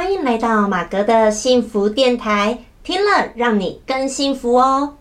欢迎来到马格的幸福电台，听了让你更幸福哦。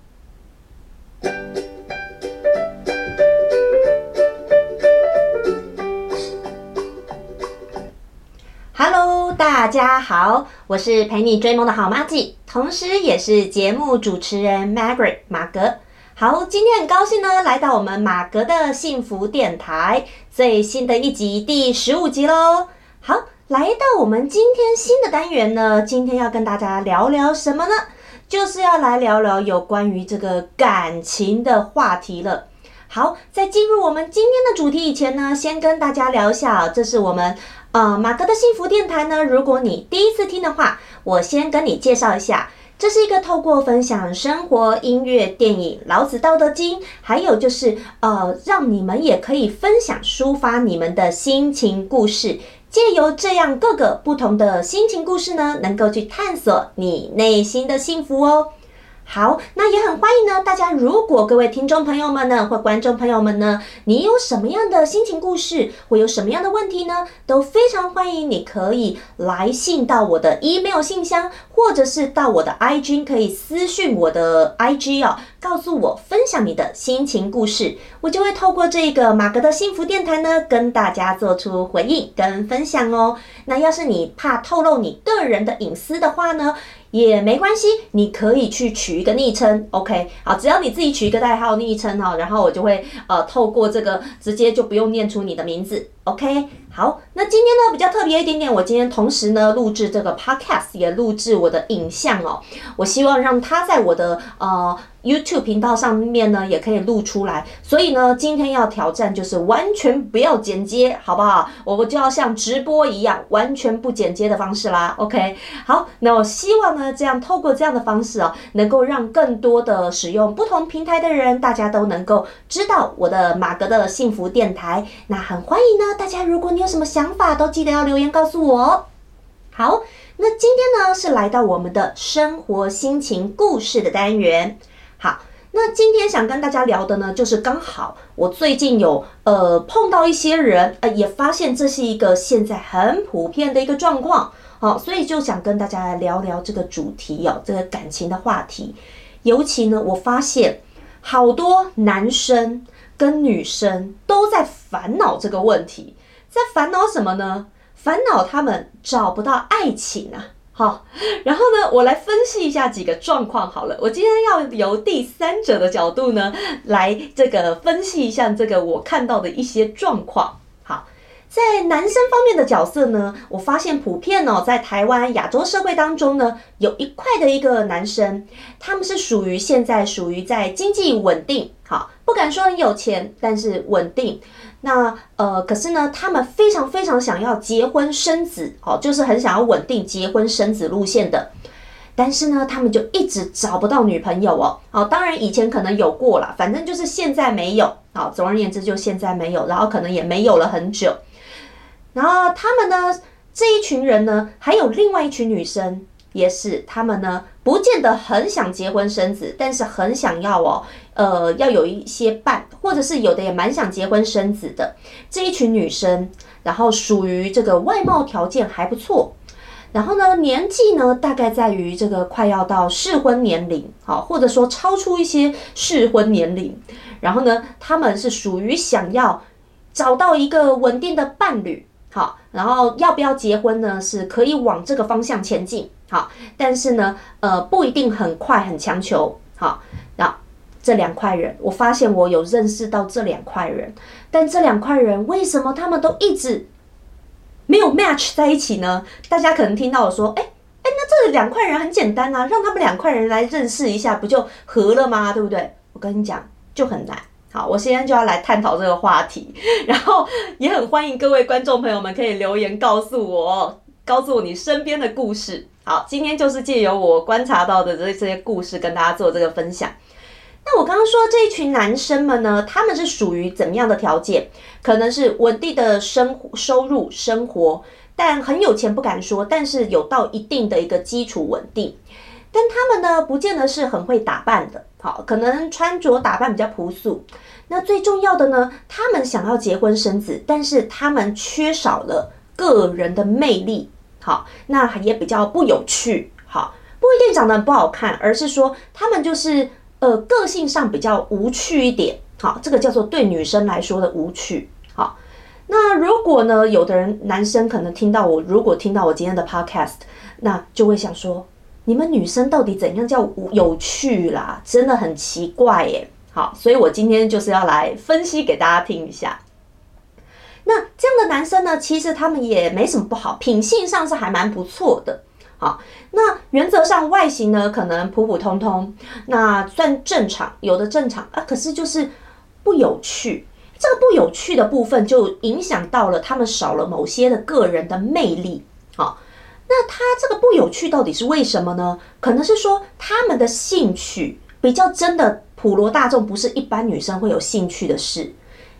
Hello，大家好，我是陪你追梦的好妈吉，同时也是节目主持人 Margaret 马格。好，今天很高兴呢，来到我们马格的幸福电台最新的一集第十五集喽。好，来到我们今天新的单元呢，今天要跟大家聊聊什么呢？就是要来聊聊有关于这个感情的话题了。好，在进入我们今天的主题以前呢，先跟大家聊一下，这是我们呃马哥的幸福电台呢。如果你第一次听的话，我先跟你介绍一下，这是一个透过分享生活、音乐、电影、老子、道德经，还有就是呃，让你们也可以分享、抒发你们的心情故事，借由这样各个不同的心情故事呢，能够去探索你内心的幸福哦。好，那也很欢迎呢。大家如果各位听众朋友们呢，或观众朋友们呢，你有什么样的心情故事，或有什么样的问题呢，都非常欢迎你可以来信到我的 email 信箱，或者是到我的 IG 可以私讯我的 IG 哦，告诉我分享你的心情故事，我就会透过这个马格的幸福电台呢，跟大家做出回应跟分享哦。那要是你怕透露你个人的隐私的话呢？也没关系，你可以去取一个昵称，OK，好，只要你自己取一个代号昵称哈，然后我就会呃透过这个直接就不用念出你的名字，OK，好，那今天呢比较特别一点点，我今天同时呢录制这个 Podcast 也录制我的影像哦，我希望让它在我的呃。YouTube 频道上面呢也可以录出来，所以呢，今天要挑战就是完全不要剪接，好不好？我们就要像直播一样，完全不剪接的方式啦。OK，好，那我希望呢，这样透过这样的方式哦，能够让更多的使用不同平台的人，大家都能够知道我的马格的幸福电台。那很欢迎呢，大家如果你有什么想法，都记得要留言告诉我哦。好，那今天呢是来到我们的生活心情故事的单元。好，那今天想跟大家聊的呢，就是刚好我最近有呃碰到一些人，呃也发现这是一个现在很普遍的一个状况，好，所以就想跟大家来聊聊这个主题哦，这个感情的话题。尤其呢，我发现好多男生跟女生都在烦恼这个问题，在烦恼什么呢？烦恼他们找不到爱情啊。好，然后呢，我来分析一下几个状况。好了，我今天要由第三者的角度呢，来这个分析一下这个我看到的一些状况。好，在男生方面的角色呢，我发现普遍哦，在台湾亚洲社会当中呢，有一块的一个男生，他们是属于现在属于在经济稳定，好，不敢说很有钱，但是稳定。那呃，可是呢，他们非常非常想要结婚生子，哦，就是很想要稳定结婚生子路线的。但是呢，他们就一直找不到女朋友哦。哦，当然以前可能有过了，反正就是现在没有。好，总而言之就现在没有，然后可能也没有了很久。然后他们呢，这一群人呢，还有另外一群女生。也是，他们呢不见得很想结婚生子，但是很想要哦，呃，要有一些伴，或者是有的也蛮想结婚生子的这一群女生，然后属于这个外貌条件还不错，然后呢年纪呢大概在于这个快要到适婚年龄，好，或者说超出一些适婚年龄，然后呢他们是属于想要找到一个稳定的伴侣，好，然后要不要结婚呢？是可以往这个方向前进。好，但是呢，呃，不一定很快很强求。好，这两块人，我发现我有认识到这两块人，但这两块人为什么他们都一直没有 match 在一起呢？大家可能听到我说，哎哎，那这两块人很简单啊，让他们两块人来认识一下，不就合了吗？对不对？我跟你讲，就很难。好，我现在就要来探讨这个话题，然后也很欢迎各位观众朋友们可以留言告诉我，告诉我你身边的故事。好，今天就是借由我观察到的这这些故事，跟大家做这个分享。那我刚刚说这一群男生们呢，他们是属于怎么样的条件？可能是稳定的生活收入生活，但很有钱不敢说，但是有到一定的一个基础稳定。但他们呢，不见得是很会打扮的，好，可能穿着打扮比较朴素。那最重要的呢，他们想要结婚生子，但是他们缺少了个人的魅力。好，那也比较不有趣，好，不一定长得不好看，而是说他们就是呃个性上比较无趣一点，好，这个叫做对女生来说的无趣，好，那如果呢，有的人男生可能听到我，如果听到我今天的 podcast，那就会想说，你们女生到底怎样叫有趣啦？真的很奇怪耶。好，所以我今天就是要来分析给大家听一下。那这样的男生呢，其实他们也没什么不好，品性上是还蛮不错的。好，那原则上外形呢，可能普普通通，那算正常，有的正常啊，可是就是不有趣。这个不有趣的部分，就影响到了他们少了某些的个人的魅力。好，那他这个不有趣到底是为什么呢？可能是说他们的兴趣比较真的。普罗大众不是一般女生会有兴趣的事，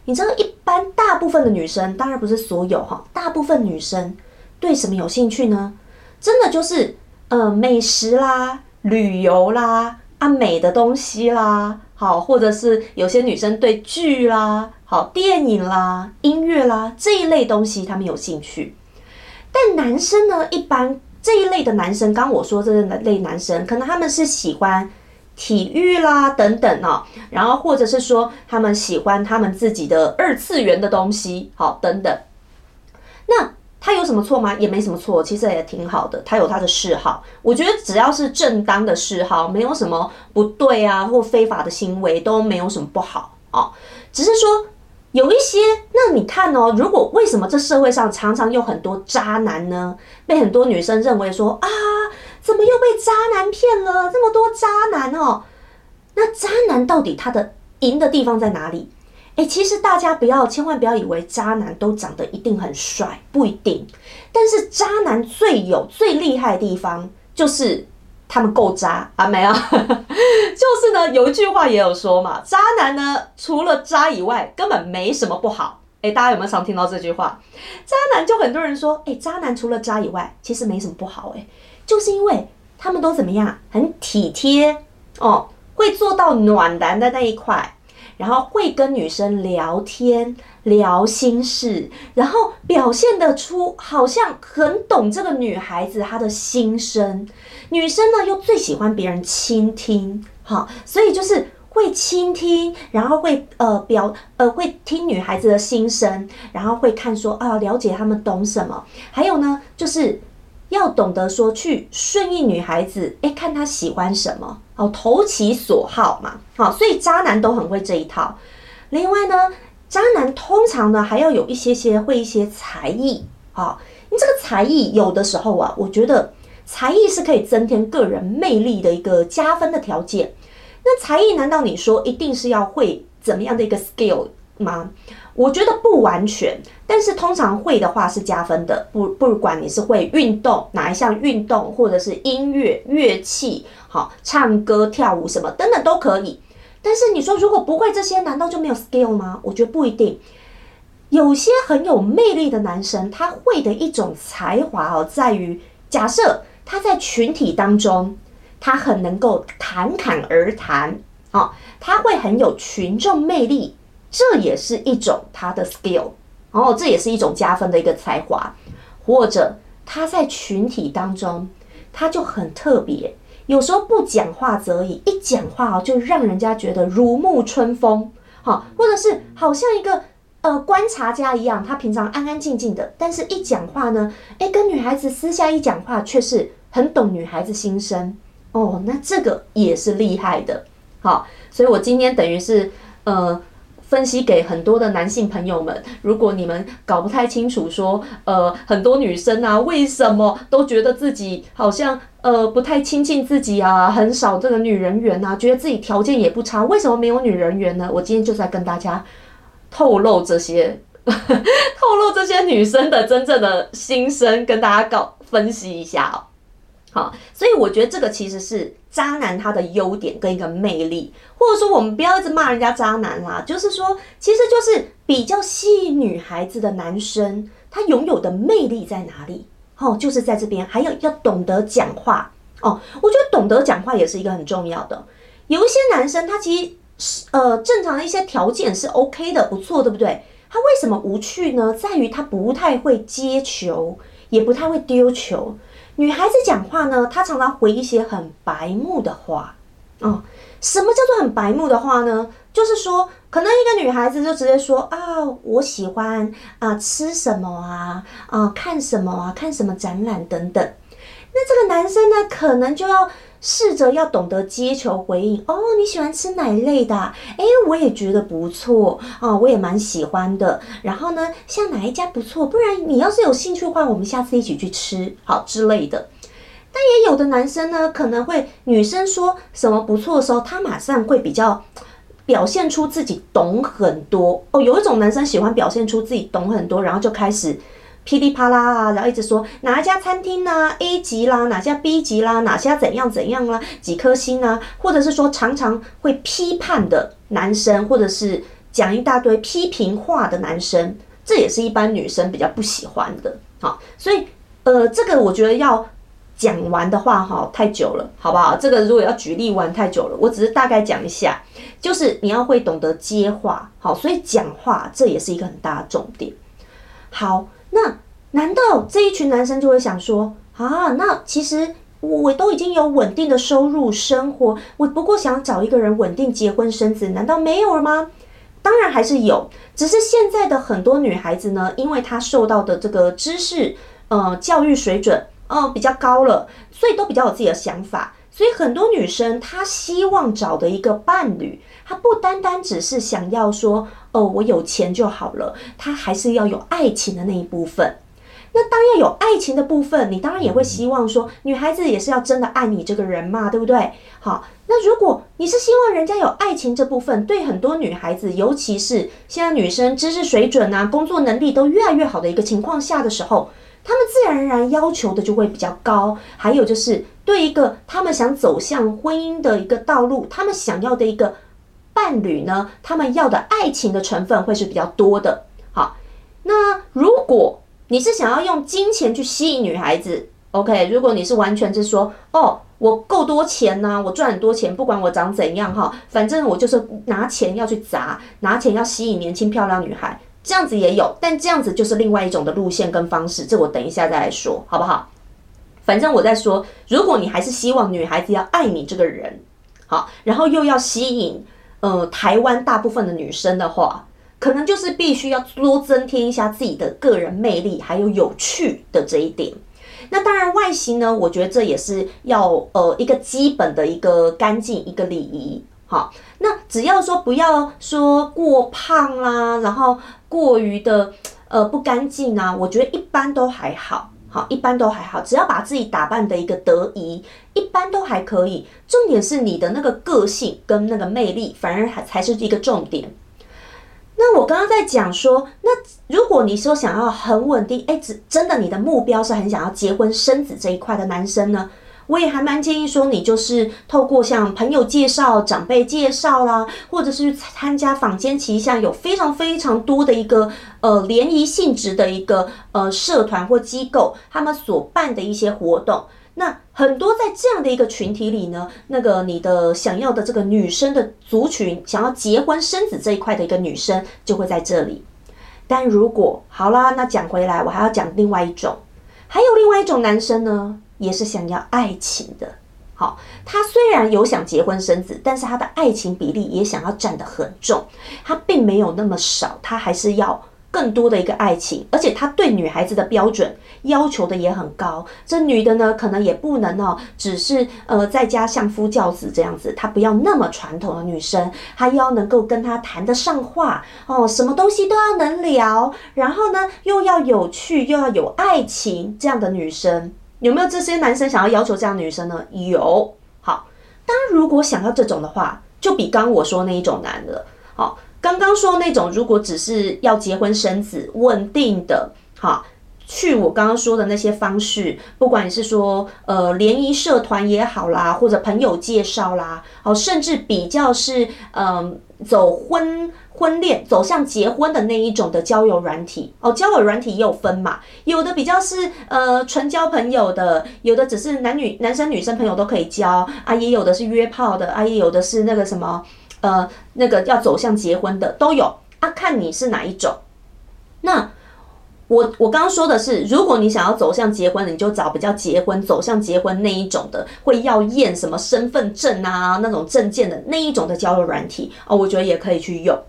你知道，一般大部分的女生，当然不是所有哈，大部分女生对什么有兴趣呢？真的就是呃美食啦、旅游啦、啊美的东西啦，好，或者是有些女生对剧啦、好电影啦、音乐啦这一类东西，她们有兴趣。但男生呢，一般这一类的男生，刚我说这类男生，可能他们是喜欢。体育啦，等等哦，然后或者是说他们喜欢他们自己的二次元的东西，好，等等。那他有什么错吗？也没什么错，其实也挺好的。他有他的嗜好，我觉得只要是正当的嗜好，没有什么不对啊，或非法的行为都没有什么不好哦。只是说有一些，那你看哦，如果为什么这社会上常常有很多渣男呢？被很多女生认为说啊。怎么又被渣男骗了？这么多渣男哦，那渣男到底他的赢的地方在哪里？哎，其实大家不要千万不要以为渣男都长得一定很帅，不一定。但是渣男最有最厉害的地方就是他们够渣啊，没有？就是呢，有一句话也有说嘛，渣男呢除了渣以外，根本没什么不好。哎，大家有没有常听到这句话？渣男就很多人说，哎，渣男除了渣以外，其实没什么不好。哎。就是因为他们都怎么样，很体贴哦，会做到暖男的那一块，然后会跟女生聊天聊心事，然后表现得出好像很懂这个女孩子她的心声。女生呢又最喜欢别人倾听，好，所以就是会倾听，然后会呃表呃会听女孩子的心声，然后会看说啊了解他们懂什么，还有呢就是。要懂得说去顺应女孩子，哎，看她喜欢什么哦，投其所好嘛，好，所以渣男都很会这一套。另外呢，渣男通常呢还要有一些些会一些才艺啊，你这个才艺有的时候啊，我觉得才艺是可以增添个人魅力的一个加分的条件。那才艺难道你说一定是要会怎么样的一个 skill 吗？我觉得不完全，但是通常会的话是加分的。不不管你是会运动哪一项运动，或者是音乐乐器，好唱歌跳舞什么等等都可以。但是你说如果不会这些，难道就没有 skill 吗？我觉得不一定。有些很有魅力的男生，他会的一种才华哦，在于假设他在群体当中，他很能够侃侃而谈，哦，他会很有群众魅力。这也是一种他的 skill，然后这也是一种加分的一个才华，或者他在群体当中，他就很特别，有时候不讲话则已，一讲话哦，就让人家觉得如沐春风，好，或者是好像一个呃观察家一样，他平常安安静静的，但是一讲话呢，诶，跟女孩子私下一讲话，却是很懂女孩子心声，哦，那这个也是厉害的，好，所以我今天等于是呃。分析给很多的男性朋友们，如果你们搞不太清楚，说呃很多女生啊，为什么都觉得自己好像呃不太亲近自己啊，很少这个女人缘啊，觉得自己条件也不差，为什么没有女人缘呢？我今天就在跟大家透露这些，透露这些女生的真正的心声，跟大家搞分析一下哦。好，所以我觉得这个其实是渣男他的优点跟一个魅力，或者说我们不要一直骂人家渣男啦，就是说，其实就是比较吸引女孩子的男生，他拥有的魅力在哪里？哦，就是在这边，还有要懂得讲话哦。我觉得懂得讲话也是一个很重要的。有一些男生他其实呃正常的一些条件是 OK 的，不错，对不对？他为什么无趣呢？在于他不太会接球。也不太会丢球。女孩子讲话呢，她常常回一些很白目的话。哦，什么叫做很白目的话呢？就是说，可能一个女孩子就直接说啊，我喜欢啊吃什么啊啊看什么啊看什么展览等等。那这个男生呢，可能就要试着要懂得接球回应。哦，你喜欢吃哪类的？哎，我也觉得不错啊，我也蛮喜欢的。然后呢，像哪一家不错？不然你要是有兴趣的话，我们下次一起去吃好之类的。但也有的男生呢，可能会女生说什么不错的时候，他马上会比较表现出自己懂很多哦。有一种男生喜欢表现出自己懂很多，然后就开始噼里啪啦啊，然后一直说哪一家餐厅呢 A 级啦，哪家 B 级啦，哪家怎样怎样啦，几颗星啊，或者是说常常会批判的男生，或者是讲一大堆批评话的男生，这也是一般女生比较不喜欢的。好，所以呃，这个我觉得要。讲完的话哈太久了，好不好？这个如果要举例完太久了，我只是大概讲一下，就是你要会懂得接话，好，所以讲话这也是一个很大的重点。好，那难道这一群男生就会想说啊？那其实我都已经有稳定的收入生活，我不过想找一个人稳定结婚生子，难道没有了吗？当然还是有，只是现在的很多女孩子呢，因为她受到的这个知识呃教育水准。哦，比较高了，所以都比较有自己的想法。所以很多女生她希望找的一个伴侣，她不单单只是想要说哦，我有钱就好了，她还是要有爱情的那一部分。那当要有爱情的部分，你当然也会希望说，女孩子也是要真的爱你这个人嘛，对不对？好，那如果你是希望人家有爱情这部分，对很多女孩子，尤其是现在女生知识水准啊、工作能力都越来越好的一个情况下的时候。他们自然而然要求的就会比较高，还有就是对一个他们想走向婚姻的一个道路，他们想要的一个伴侣呢，他们要的爱情的成分会是比较多的。好，那如果你是想要用金钱去吸引女孩子，OK？如果你是完全是说，哦，我够多钱呢，我赚很多钱，不管我长怎样哈，反正我就是拿钱要去砸，拿钱要吸引年轻漂亮女孩。这样子也有，但这样子就是另外一种的路线跟方式，这我等一下再来说，好不好？反正我在说，如果你还是希望女孩子要爱你这个人，好，然后又要吸引呃台湾大部分的女生的话，可能就是必须要多增添一下自己的个人魅力，还有有趣的这一点。那当然外形呢，我觉得这也是要呃一个基本的一个干净一个礼仪。好，那只要说不要说过胖啦，然后过于的呃不干净啊，我觉得一般都还好，好一般都还好，只要把自己打扮的一个得宜，一般都还可以。重点是你的那个个性跟那个魅力，反而还才是一个重点。那我刚刚在讲说，那如果你说想要很稳定，哎，只真的你的目标是很想要结婚生子这一块的男生呢？我也还蛮建议说，你就是透过像朋友介绍、长辈介绍啦，或者是参加坊间旗下有非常非常多的一个呃联谊性质的一个呃社团或机构，他们所办的一些活动。那很多在这样的一个群体里呢，那个你的想要的这个女生的族群，想要结婚生子这一块的一个女生就会在这里。但如果好啦，那讲回来，我还要讲另外一种，还有另外一种男生呢。也是想要爱情的，好，他虽然有想结婚生子，但是他的爱情比例也想要占得很重，他并没有那么少，他还是要更多的一个爱情，而且他对女孩子的标准要求的也很高。这女的呢，可能也不能哦，只是呃在家相夫教子这样子，她不要那么传统的女生，她要能够跟他谈得上话哦，什么东西都要能聊，然后呢又要有趣又要有爱情这样的女生。有没有这些男生想要要求这样女生呢？有。好，当如果想要这种的话，就比刚我说那一种难了。好，刚刚说那种如果只是要结婚生子、稳定的，好，去我刚刚说的那些方式，不管你是说呃联谊社团也好啦，或者朋友介绍啦，好，甚至比较是嗯走婚。婚恋走向结婚的那一种的交友软体哦，交友软体也有分嘛，有的比较是呃纯交朋友的，有的只是男女男生女生朋友都可以交啊，也有的是约炮的啊，也有的是那个什么呃那个要走向结婚的都有啊，看你是哪一种。那我我刚刚说的是，如果你想要走向结婚，你就找比较结婚走向结婚那一种的，会要验什么身份证啊那种证件的那一种的交友软体哦，我觉得也可以去用。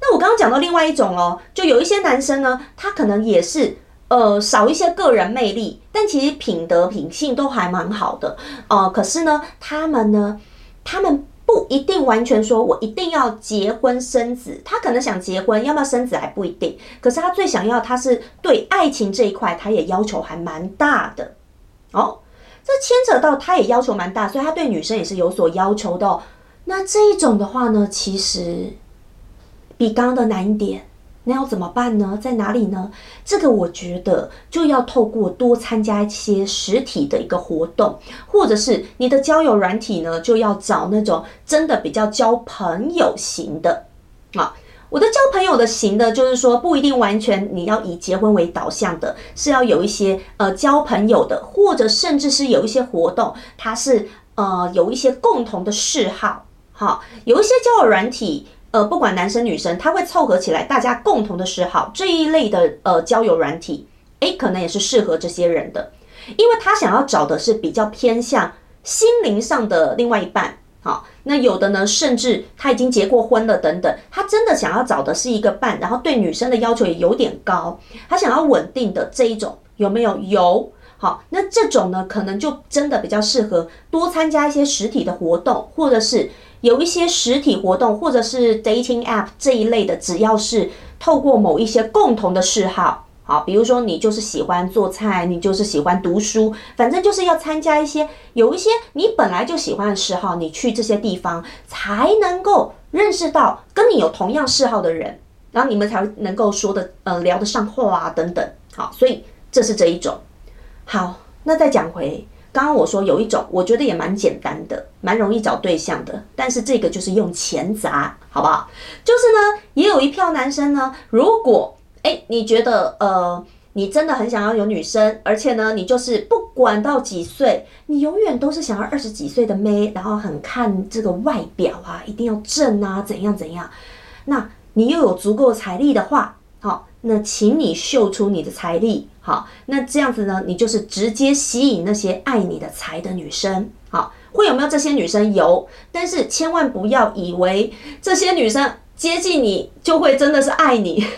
那我刚刚讲到另外一种哦，就有一些男生呢，他可能也是呃少一些个人魅力，但其实品德品性都还蛮好的哦。可是呢，他们呢，他们。不一定完全说，我一定要结婚生子。他可能想结婚，要不要生子还不一定。可是他最想要，他是对爱情这一块，他也要求还蛮大的。哦，这牵扯到他也要求蛮大，所以他对女生也是有所要求的。那这一种的话呢，其实比刚刚的难一点。那要怎么办呢？在哪里呢？这个我觉得就要透过多参加一些实体的一个活动，或者是你的交友软体呢，就要找那种真的比较交朋友型的啊。我的交朋友的型的，就是说不一定完全你要以结婚为导向的，是要有一些呃交朋友的，或者甚至是有一些活动，它是呃有一些共同的嗜好，好，有一些交友软体。呃，不管男生女生，他会凑合起来，大家共同的嗜好这一类的呃交友软体，诶，可能也是适合这些人的，因为他想要找的是比较偏向心灵上的另外一半。好，那有的呢，甚至他已经结过婚了等等，他真的想要找的是一个伴，然后对女生的要求也有点高，他想要稳定的这一种有没有？有。好，那这种呢，可能就真的比较适合多参加一些实体的活动，或者是。有一些实体活动，或者是 dating app 这一类的，只要是透过某一些共同的嗜好，好，比如说你就是喜欢做菜，你就是喜欢读书，反正就是要参加一些有一些你本来就喜欢的嗜好，你去这些地方才能够认识到跟你有同样嗜好的人，然后你们才能够说的呃聊得上话啊等等，好，所以这是这一种。好，那再讲回。刚刚我说有一种，我觉得也蛮简单的，蛮容易找对象的，但是这个就是用钱砸，好不好？就是呢，也有一票男生呢，如果哎，你觉得呃，你真的很想要有女生，而且呢，你就是不管到几岁，你永远都是想要二十几岁的妹，然后很看这个外表啊，一定要正啊，怎样怎样，那你又有足够财力的话，好。那请你秀出你的财力，好，那这样子呢，你就是直接吸引那些爱你的财的女生，好，会有没有这些女生？有，但是千万不要以为这些女生接近你就会真的是爱你。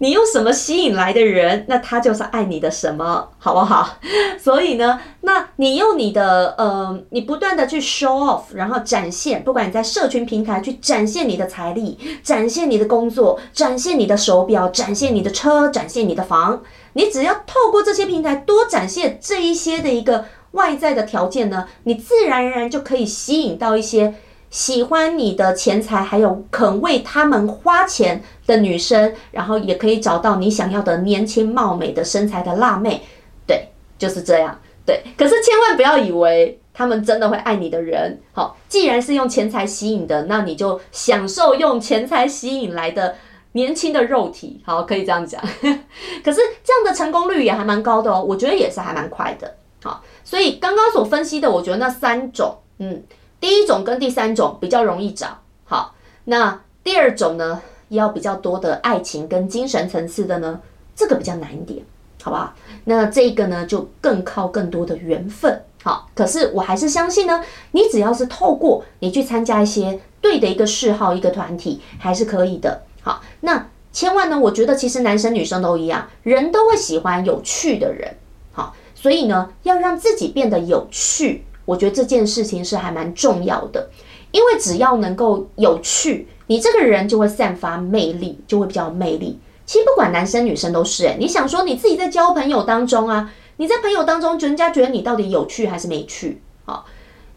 你用什么吸引来的人，那他就是爱你的什么，好不好？所以呢，那你用你的呃，你不断的去 show off，然后展现，不管你在社群平台去展现你的财力，展现你的工作，展现你的手表，展现你的车，展现你的房，你只要透过这些平台多展现这一些的一个外在的条件呢，你自然而然就可以吸引到一些。喜欢你的钱财，还有肯为他们花钱的女生，然后也可以找到你想要的年轻貌美的身材的辣妹，对，就是这样，对。可是千万不要以为他们真的会爱你的人，好，既然是用钱财吸引的，那你就享受用钱财吸引来的年轻的肉体，好，可以这样讲。可是这样的成功率也还蛮高的哦，我觉得也是还蛮快的，好。所以刚刚所分析的，我觉得那三种，嗯。第一种跟第三种比较容易找，好，那第二种呢，要比较多的爱情跟精神层次的呢，这个比较难一点，好不好？那这个呢，就更靠更多的缘分，好。可是我还是相信呢，你只要是透过你去参加一些对的一个嗜好、一个团体，还是可以的，好。那千万呢，我觉得其实男生女生都一样，人都会喜欢有趣的人，好，所以呢，要让自己变得有趣。我觉得这件事情是还蛮重要的，因为只要能够有趣，你这个人就会散发魅力，就会比较有魅力。其实不管男生女生都是诶，你想说你自己在交朋友当中啊，你在朋友当中，人家觉得你到底有趣还是没趣？好，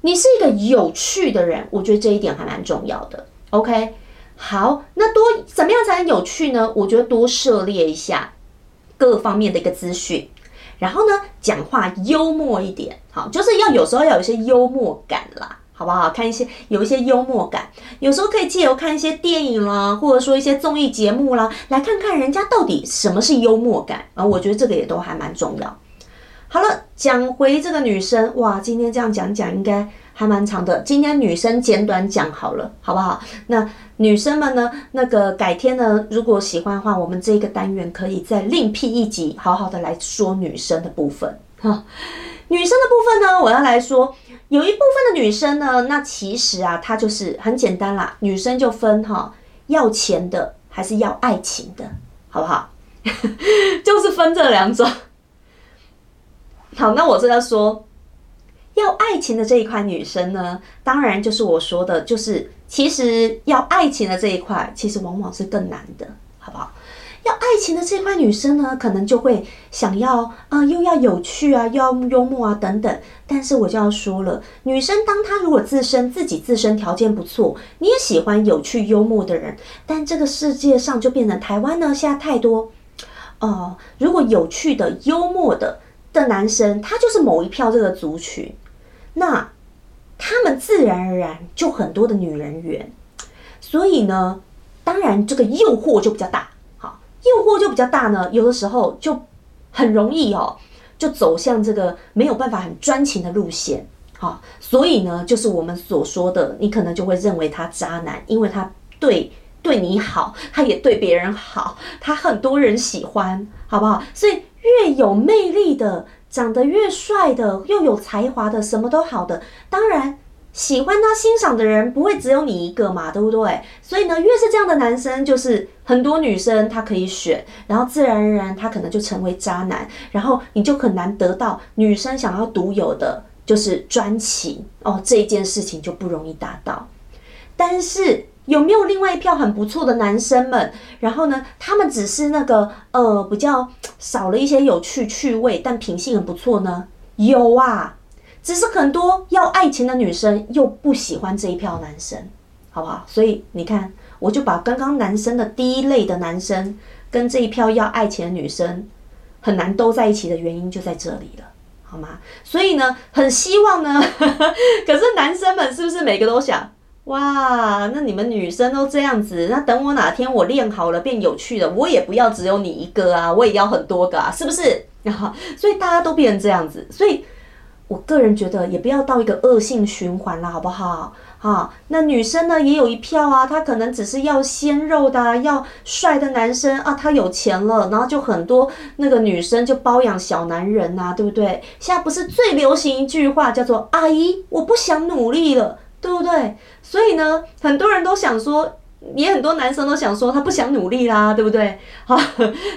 你是一个有趣的人，我觉得这一点还蛮重要的。OK，好，那多怎么样才能有趣呢？我觉得多涉猎一下各方面的一个资讯。然后呢，讲话幽默一点，好，就是要有时候要有一些幽默感啦，好不好？看一些有一些幽默感，有时候可以借由看一些电影啦，或者说一些综艺节目啦，来看看人家到底什么是幽默感啊。我觉得这个也都还蛮重要。好了，讲回这个女生，哇，今天这样讲讲应该还蛮长的。今天女生简短讲好了，好不好？那女生们呢，那个改天呢，如果喜欢的话，我们这个单元可以再另辟一集，好好的来说女生的部分哈。女生的部分呢，我要来说，有一部分的女生呢，那其实啊，她就是很简单啦，女生就分哈，要钱的还是要爱情的，好不好？就是分这两种。好，那我这要说，要爱情的这一块女生呢，当然就是我说的，就是其实要爱情的这一块，其实往往是更难的，好不好？要爱情的这一块女生呢，可能就会想要啊，又要有趣啊，又要幽默啊，等等。但是我就要说了，女生当她如果自身自己自身条件不错，你也喜欢有趣幽默的人，但这个世界上就变成台湾呢，现在太多哦，如果有趣的、幽默的。的男生，他就是某一票这个族群，那他们自然而然就很多的女人缘，所以呢，当然这个诱惑就比较大，好，诱惑就比较大呢，有的时候就很容易哦，就走向这个没有办法很专情的路线，好，所以呢，就是我们所说的，你可能就会认为他渣男，因为他对对你好，他也对别人好，他很多人喜欢，好不好？所以。越有魅力的，长得越帅的，又有才华的，什么都好的，当然喜欢他欣赏的人不会只有你一个嘛，对不对？所以呢，越是这样的男生，就是很多女生他可以选，然后自然而然他可能就成为渣男，然后你就很难得到女生想要独有的，就是专情哦，这一件事情就不容易达到，但是。有没有另外一票很不错的男生们？然后呢，他们只是那个呃比较少了一些有趣趣味，但品性很不错呢？有啊，只是很多要爱情的女生又不喜欢这一票男生，好不好？所以你看，我就把刚刚男生的第一类的男生跟这一票要爱情的女生很难都在一起的原因就在这里了，好吗？所以呢，很希望呢，可是男生们是不是每个都想？哇，那你们女生都这样子，那等我哪天我练好了变有趣了，我也不要只有你一个啊，我也要很多个啊，是不是？所以大家都变成这样子，所以我个人觉得也不要到一个恶性循环了，好不好？哈，那女生呢也有一票啊，她可能只是要鲜肉的，要帅的男生啊，他有钱了，然后就很多那个女生就包养小男人呐，对不对？现在不是最流行一句话叫做“阿姨，我不想努力了”。对不对？所以呢，很多人都想说，也很多男生都想说，他不想努力啦，对不对？好，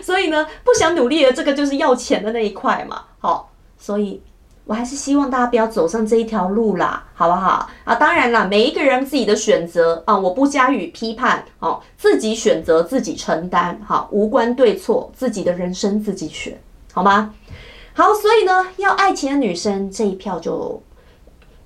所以呢，不想努力的这个就是要钱的那一块嘛。好，所以我还是希望大家不要走上这一条路啦，好不好？啊，当然啦，每一个人自己的选择啊，我不加以批判。哦，自己选择自己承担，好，无关对错，自己的人生自己选，好吗？好，所以呢，要爱情的女生这一票就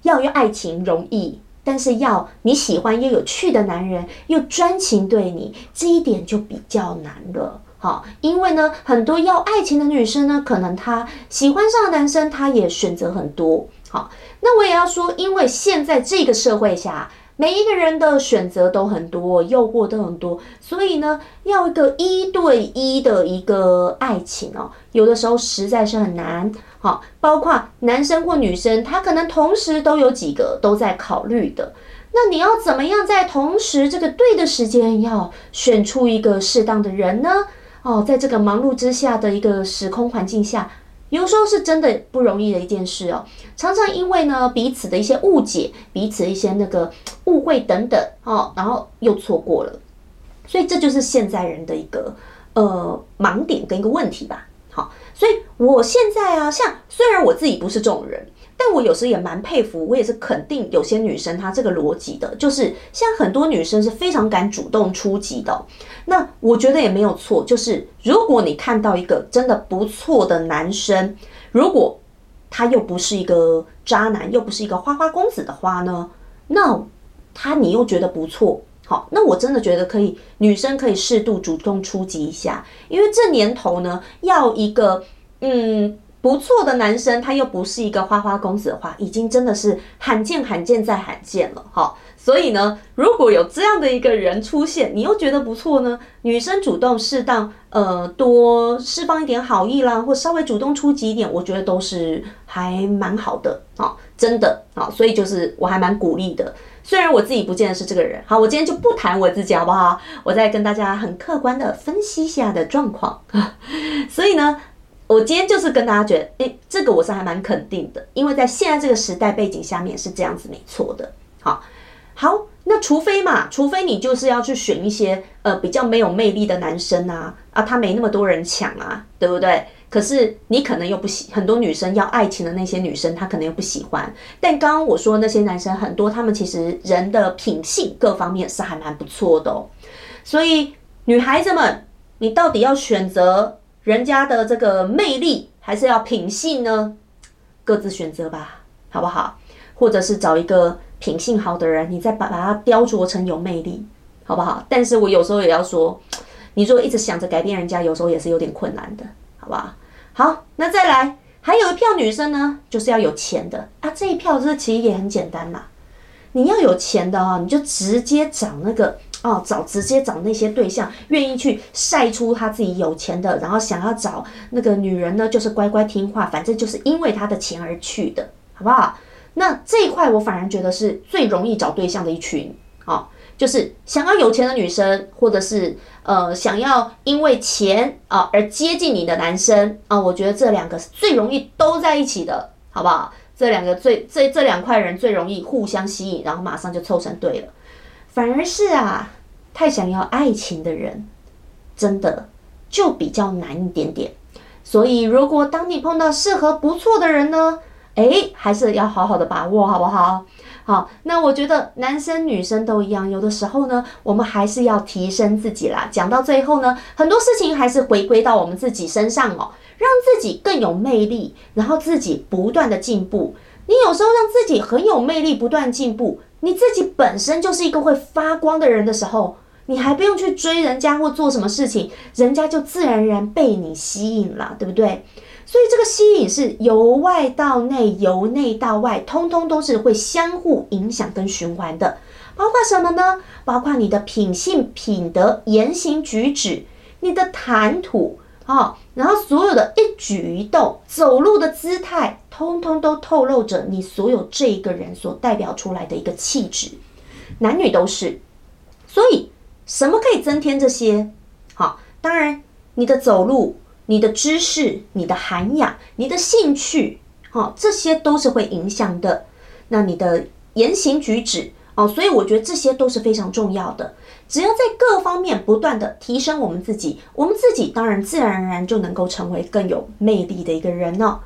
要要爱情容易。但是要你喜欢又有趣的男人，又专情对你，这一点就比较难了。好，因为呢，很多要爱情的女生呢，可能她喜欢上的男生，她也选择很多。好，那我也要说，因为现在这个社会下。每一个人的选择都很多，诱惑都很多，所以呢，要一个一对一的一个爱情哦，有的时候实在是很难。好，包括男生或女生，他可能同时都有几个都在考虑的。那你要怎么样在同时这个对的时间，要选出一个适当的人呢？哦，在这个忙碌之下的一个时空环境下。有时候是真的不容易的一件事哦，常常因为呢彼此的一些误解、彼此一些那个误会等等哦，然后又错过了，所以这就是现在人的一个呃盲点跟一个问题吧。所以我现在啊，像虽然我自己不是这种人。但我有时也蛮佩服，我也是肯定有些女生她这个逻辑的，就是像很多女生是非常敢主动出击的。那我觉得也没有错，就是如果你看到一个真的不错的男生，如果他又不是一个渣男，又不是一个花花公子的话呢，那他你又觉得不错，好，那我真的觉得可以，女生可以适度主动出击一下，因为这年头呢，要一个嗯。不错的男生，他又不是一个花花公子的话，已经真的是罕见、罕见再罕见了哈。所以呢，如果有这样的一个人出现，你又觉得不错呢，女生主动适当呃多释放一点好意啦，或稍微主动出击一点，我觉得都是还蛮好的啊，真的啊。所以就是我还蛮鼓励的，虽然我自己不见得是这个人。好，我今天就不谈我自己好不好？我再跟大家很客观的分析一下的状况。所以呢。我今天就是跟大家觉得，哎，这个我是还蛮肯定的，因为在现在这个时代背景下面是这样子没错的。好，好，那除非嘛，除非你就是要去选一些呃比较没有魅力的男生啊，啊，他没那么多人抢啊，对不对？可是你可能又不喜，很多女生要爱情的那些女生，她可能又不喜欢。但刚刚我说那些男生很多，他们其实人的品性各方面是还蛮不错的哦。所以女孩子们，你到底要选择？人家的这个魅力还是要品性呢，各自选择吧，好不好？或者是找一个品性好的人，你再把把它雕琢成有魅力，好不好？但是我有时候也要说，你如果一直想着改变人家，有时候也是有点困难的，好不好？好，那再来，还有一票女生呢，就是要有钱的啊。这一票这其实也很简单嘛，你要有钱的啊，你就直接找那个。哦，找直接找那些对象，愿意去晒出他自己有钱的，然后想要找那个女人呢，就是乖乖听话，反正就是因为他的钱而去的，好不好？那这一块我反而觉得是最容易找对象的一群，哦，就是想要有钱的女生，或者是呃想要因为钱啊而接近你的男生啊，我觉得这两个是最容易都在一起的，好不好？这两个最这这两块人最容易互相吸引，然后马上就凑成对了。反而是啊，太想要爱情的人，真的就比较难一点点。所以，如果当你碰到适合不错的人呢，诶，还是要好好的把握，好不好？好，那我觉得男生女生都一样，有的时候呢，我们还是要提升自己啦。讲到最后呢，很多事情还是回归到我们自己身上哦，让自己更有魅力，然后自己不断的进步。你有时候让自己很有魅力，不断进步。你自己本身就是一个会发光的人的时候，你还不用去追人家或做什么事情，人家就自然而然被你吸引了，对不对？所以这个吸引是由外到内，由内到外，通通都是会相互影响跟循环的。包括什么呢？包括你的品性、品德、言行举止，你的谈吐。哦，然后所有的一举一动、走路的姿态，通通都透露着你所有这一个人所代表出来的一个气质，男女都是。所以，什么可以增添这些？好，当然你的走路、你的知识、你的涵养、你的兴趣，好，这些都是会影响的。那你的言行举止。哦，所以我觉得这些都是非常重要的。只要在各方面不断的提升我们自己，我们自己当然自然而然就能够成为更有魅力的一个人哦。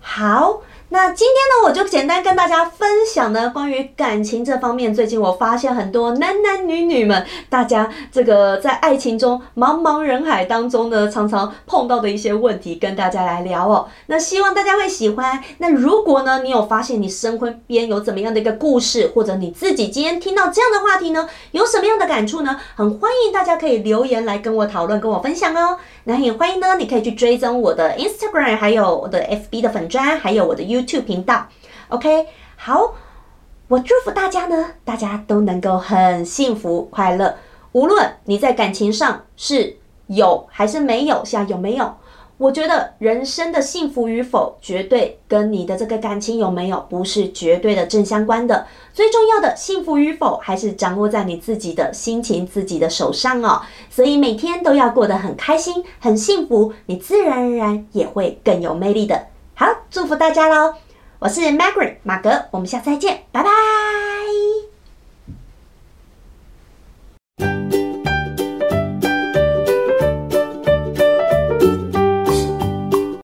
好。那今天呢，我就简单跟大家分享呢，关于感情这方面，最近我发现很多男男女女们，大家这个在爱情中茫茫人海当中呢，常常碰到的一些问题，跟大家来聊哦。那希望大家会喜欢。那如果呢，你有发现你身边有怎么样的一个故事，或者你自己今天听到这样的话题呢，有什么样的感触呢？很欢迎大家可以留言来跟我讨论，跟我分享哦。那也欢迎呢，你可以去追踪我的 Instagram，还有我的 FB 的粉砖，还有我的 U YouTube 频道。OK，好，我祝福大家呢，大家都能够很幸福快乐。无论你在感情上是有还是没有，像有没有？我觉得人生的幸福与否，绝对跟你的这个感情有没有不是绝对的正相关的。最重要的幸福与否，还是掌握在你自己的心情、自己的手上哦。所以每天都要过得很开心、很幸福，你自然而然也会更有魅力的。好，祝福大家喽！我是 Margaret 马格，我们下次再见，拜拜。